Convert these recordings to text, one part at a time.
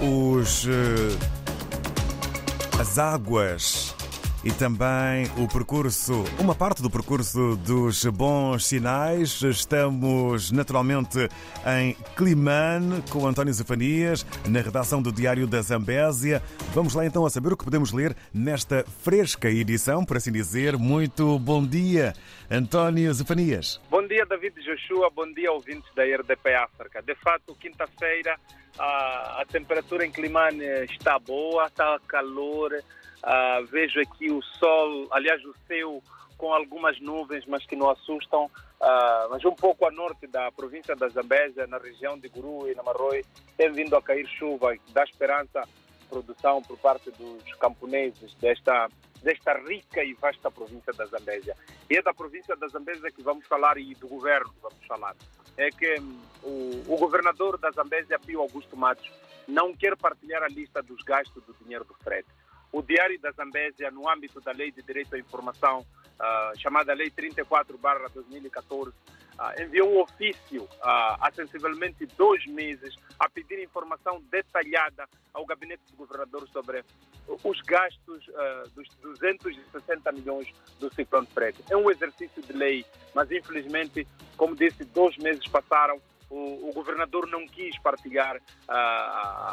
os, eh, as águas e também o percurso, uma parte do percurso dos bons sinais. Estamos naturalmente em Climane com António Zefanias, na redação do Diário da Zambésia. Vamos lá então a saber o que podemos ler nesta fresca edição, por assim dizer. Muito bom dia, António Zefanias. Bom dia, David Joshua. Bom dia, ouvintes da RDP África. De fato, quinta-feira a, a temperatura em Climane está boa, está calor. Uh, vejo aqui o sol, aliás, o céu com algumas nuvens, mas que não assustam. Uh, mas um pouco a norte da província da Zambésia, na região de Guru e Namaroi, tem vindo a cair chuva e dá esperança produção por parte dos camponeses desta, desta rica e vasta província da Zambésia. E é da província da Zambésia que vamos falar e do governo que vamos falar. É que um, o, o governador da Zambésia, Pio Augusto Matos, não quer partilhar a lista dos gastos do dinheiro do frete o Diário da Zambésia, no âmbito da Lei de Direito à Informação, uh, chamada Lei 34-2014, uh, enviou um ofício uh, há sensivelmente dois meses a pedir informação detalhada ao gabinete do governador sobre os gastos dos 260 milhões do Ciclone Preto. É um exercício de lei, mas infelizmente, como disse, dois meses passaram o, o governador não quis partilhar uh,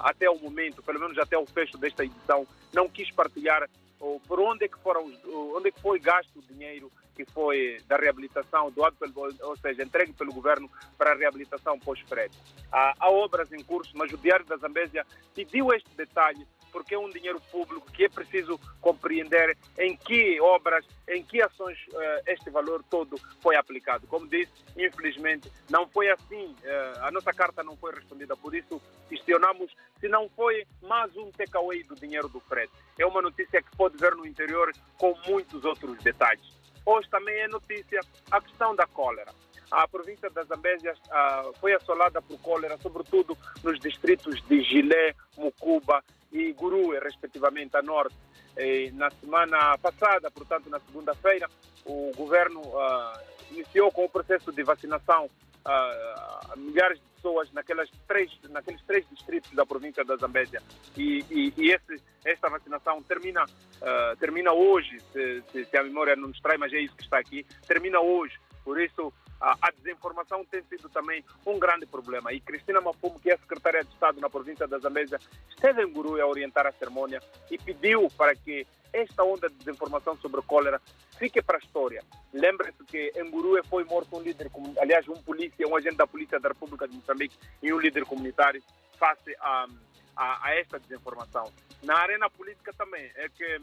até o momento, pelo menos até o fecho desta edição, não quis partilhar uh, por onde é que foram onde é que foi gasto o dinheiro que foi da reabilitação doado pelo, ou seja, entregue pelo governo para a reabilitação pós-prédio. Há obras em curso, mas o Diário da Zambésia pediu este detalhe porque é um dinheiro público que é preciso compreender em que obras, em que ações uh, este valor todo foi aplicado. Como disse, infelizmente não foi assim, uh, a nossa carta não foi respondida, por isso questionamos se não foi mais um takeaway do dinheiro do frete. É uma notícia que pode ver no interior com muitos outros detalhes. Hoje também é notícia a questão da cólera a província da Zambésia uh, foi assolada por cólera, sobretudo nos distritos de Gilé, Mucuba e Gurue, respectivamente, a norte. E na semana passada, portanto, na segunda-feira, o governo uh, iniciou com o processo de vacinação uh, milhares de pessoas naquelas três, naqueles três distritos da província da Zambésia. E, e, e esse, esta vacinação termina, uh, termina hoje, se, se, se, a memória não nos trai, mas é isso que está aqui, termina hoje. Por isso, a, desinformação tem sido também um grande problema. E Cristina Mafumo, que é secretária de Estado na província da Zambésia, esteve em Guru a orientar a cerimônia e pediu para que esta onda de desinformação sobre cólera fique para a história. Lembre-se que em Guru foi morto um líder, aliás, um polícia, um agente da Polícia da República de Moçambique e um líder comunitário face a, a, a esta desinformação. Na arena política também é que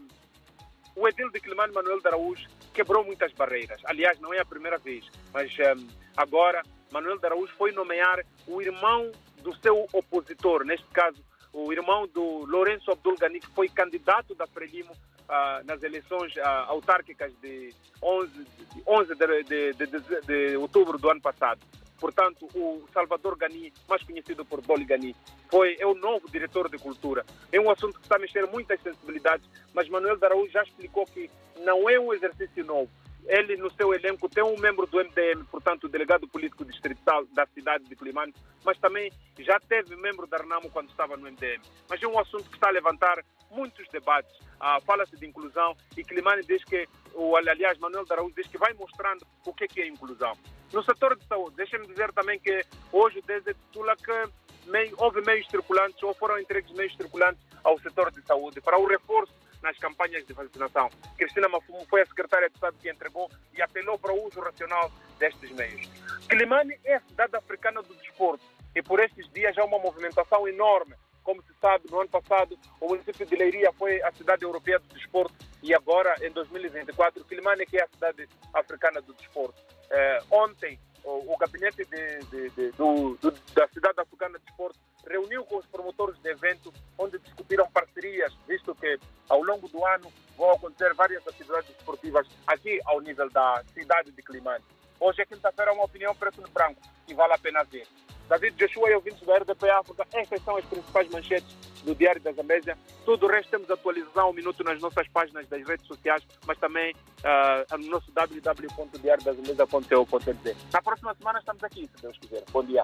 o edil de Climano Manuel de Araújo quebrou muitas barreiras. Aliás, não é a primeira vez, mas um, agora Manuel de Araújo foi nomear o irmão do seu opositor, neste caso, o irmão do Lourenço Abdul Ghani, que foi candidato da Frelimo uh, nas eleições uh, autárquicas de 11, de, 11 de, de, de outubro do ano passado. Portanto, o Salvador Gani, mais conhecido por Doli Gani, foi, é o novo diretor de cultura. É um assunto que está a mexer muitas sensibilidades, mas Manuel Daraú já explicou que não é um exercício novo. Ele, no seu elenco, tem um membro do MDM, portanto, o delegado político distrital da cidade de Climane, mas também já teve membro da Renamo quando estava no MDM. Mas é um assunto que está a levantar muitos debates. Ah, Fala-se de inclusão e Climane diz que, ou, aliás, Manuel Daraú diz que vai mostrando o que é, é inclusão. No setor de saúde, deixem-me dizer também que hoje, desde Tula, que meio, houve meios circulantes ou foram entregues meios circulantes ao setor de saúde para o reforço nas campanhas de vacinação. Cristina Mafumo foi a secretária de Estado que entregou e apelou para o uso racional destes meios. Climane é a cidade africana do desporto e por estes dias há uma movimentação enorme. Como se sabe, no ano passado o município de Leiria foi a cidade europeia do desporto e agora, em 2024, Climane que é a cidade africana do desporto. Eh, ontem, o, o gabinete de, de, de, do, do, da cidade africana de desporto reuniu com os promotores de evento, onde discutiram parcerias, visto que ao longo do ano vão acontecer várias atividades esportivas aqui ao nível da cidade de Climane. Hoje é quinta-feira, uma opinião preto no branco, que vale a pena ver. David Joshua e ouvintes da RDP África, estas são as principais manchetes do Diário da Zambésia. Tudo o resto temos atualização ao minuto nas nossas páginas das redes sociais, mas também uh, no nosso www.diariodazambésia.co.pt. Na próxima semana estamos aqui, se Deus quiser. Bom dia.